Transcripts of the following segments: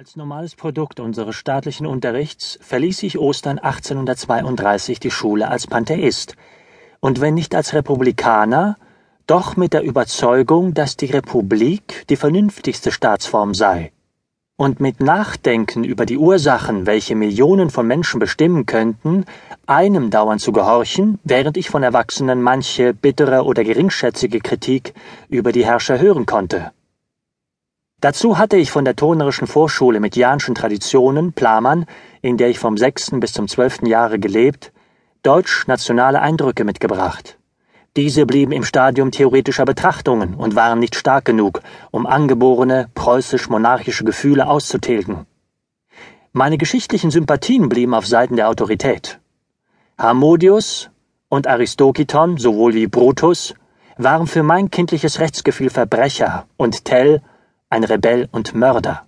Als normales Produkt unseres staatlichen Unterrichts verließ ich Ostern 1832 die Schule als Pantheist, und wenn nicht als Republikaner, doch mit der Überzeugung, dass die Republik die vernünftigste Staatsform sei. Und mit Nachdenken über die Ursachen, welche Millionen von Menschen bestimmen könnten, einem dauernd zu gehorchen, während ich von Erwachsenen manche bittere oder geringschätzige Kritik über die Herrscher hören konnte. Dazu hatte ich von der Turnerischen Vorschule mit Jahnschen Traditionen, Plamann, in der ich vom sechsten bis zum zwölften Jahre gelebt, deutsch-nationale Eindrücke mitgebracht. Diese blieben im Stadium theoretischer Betrachtungen und waren nicht stark genug, um angeborene preußisch-monarchische Gefühle auszutilgen. Meine geschichtlichen Sympathien blieben auf Seiten der Autorität. Harmodius und Aristokiton sowohl wie Brutus waren für mein kindliches Rechtsgefühl Verbrecher und Tell ein Rebell und Mörder.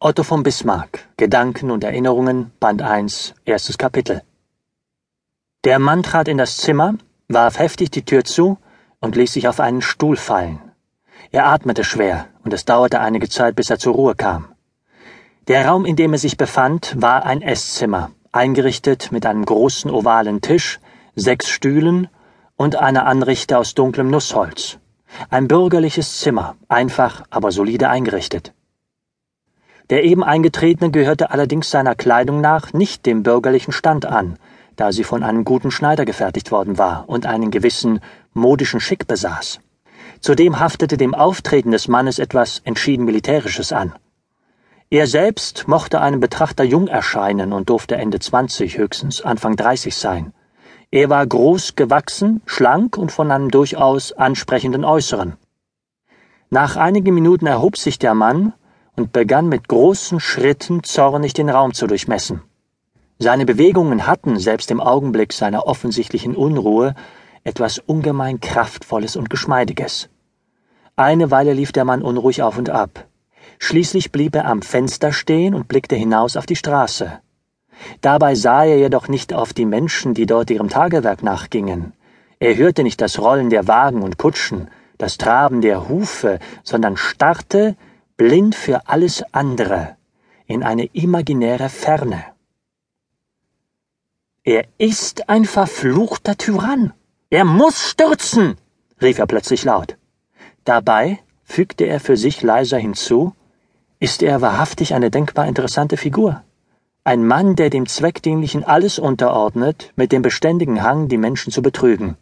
Otto von Bismarck, Gedanken und Erinnerungen, Band 1, erstes Kapitel. Der Mann trat in das Zimmer, warf heftig die Tür zu und ließ sich auf einen Stuhl fallen. Er atmete schwer, und es dauerte einige Zeit, bis er zur Ruhe kam. Der Raum, in dem er sich befand, war ein Esszimmer, eingerichtet mit einem großen ovalen Tisch, sechs Stühlen und einer Anrichte aus dunklem Nussholz. Ein bürgerliches Zimmer, einfach, aber solide eingerichtet. Der eben Eingetretene gehörte allerdings seiner Kleidung nach nicht dem bürgerlichen Stand an, da sie von einem guten Schneider gefertigt worden war und einen gewissen modischen Schick besaß. Zudem haftete dem Auftreten des Mannes etwas entschieden Militärisches an. Er selbst mochte einem Betrachter jung erscheinen und durfte Ende zwanzig, höchstens Anfang dreißig sein. Er war groß gewachsen, schlank und von einem durchaus ansprechenden Äußeren. Nach einigen Minuten erhob sich der Mann und begann mit großen Schritten zornig den Raum zu durchmessen. Seine Bewegungen hatten, selbst im Augenblick seiner offensichtlichen Unruhe, etwas ungemein Kraftvolles und Geschmeidiges. Eine Weile lief der Mann unruhig auf und ab. Schließlich blieb er am Fenster stehen und blickte hinaus auf die Straße. Dabei sah er jedoch nicht auf die Menschen, die dort ihrem Tagewerk nachgingen. Er hörte nicht das Rollen der Wagen und Kutschen, das Traben der Hufe, sondern starrte, blind für alles andere, in eine imaginäre Ferne. Er ist ein verfluchter Tyrann. Er muss stürzen, rief er plötzlich laut. Dabei fügte er für sich leiser hinzu, ist er wahrhaftig eine denkbar interessante Figur. Ein Mann, der dem Zweckdienlichen alles unterordnet, mit dem beständigen Hang, die Menschen zu betrügen.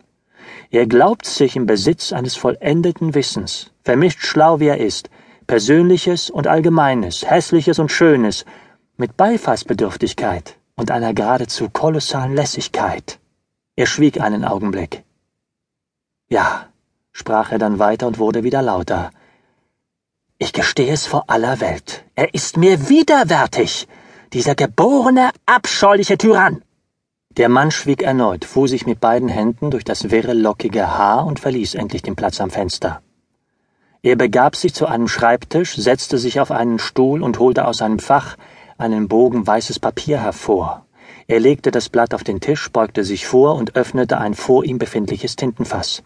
Er glaubt sich im Besitz eines vollendeten Wissens, vermischt schlau wie er ist, Persönliches und Allgemeines, Hässliches und Schönes, mit Beifallsbedürftigkeit und einer geradezu kolossalen Lässigkeit. Er schwieg einen Augenblick. Ja, sprach er dann weiter und wurde wieder lauter. Ich gestehe es vor aller Welt. Er ist mir widerwärtig dieser geborene, abscheuliche Tyrann. Der Mann schwieg erneut, fuhr sich mit beiden Händen durch das wirre, lockige Haar und verließ endlich den Platz am Fenster. Er begab sich zu einem Schreibtisch, setzte sich auf einen Stuhl und holte aus einem Fach einen Bogen weißes Papier hervor. Er legte das Blatt auf den Tisch, beugte sich vor und öffnete ein vor ihm befindliches Tintenfass.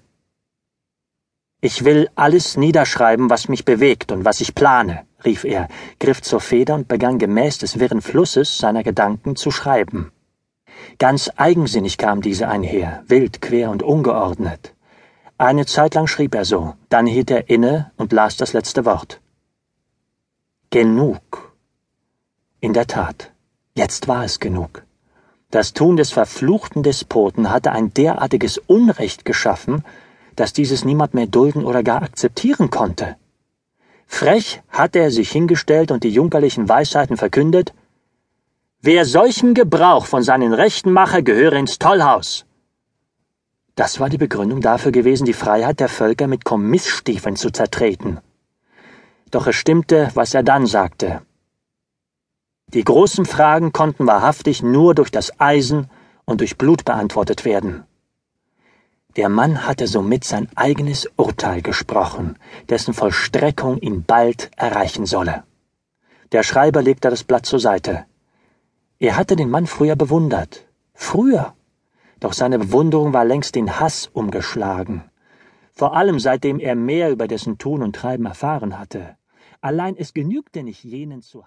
Ich will alles niederschreiben, was mich bewegt und was ich plane, rief er, griff zur Feder und begann gemäß des wirren Flusses seiner Gedanken zu schreiben. Ganz eigensinnig kam diese einher, wild, quer und ungeordnet. Eine Zeit lang schrieb er so, dann hielt er inne und las das letzte Wort. Genug. In der Tat, jetzt war es genug. Das Tun des verfluchten Despoten hatte ein derartiges Unrecht geschaffen, dass dieses niemand mehr dulden oder gar akzeptieren konnte. Frech hatte er sich hingestellt und die junkerlichen Weisheiten verkündet, Wer solchen Gebrauch von seinen Rechten mache, gehöre ins Tollhaus. Das war die Begründung dafür gewesen, die Freiheit der Völker mit Kommissstiefeln zu zertreten. Doch es stimmte, was er dann sagte. Die großen Fragen konnten wahrhaftig nur durch das Eisen und durch Blut beantwortet werden. Der Mann hatte somit sein eigenes Urteil gesprochen, dessen Vollstreckung ihn bald erreichen solle. Der Schreiber legte das Blatt zur Seite. Er hatte den Mann früher bewundert. Früher. Doch seine Bewunderung war längst in Hass umgeschlagen. Vor allem seitdem er mehr über dessen Tun und Treiben erfahren hatte. Allein es genügte nicht jenen zu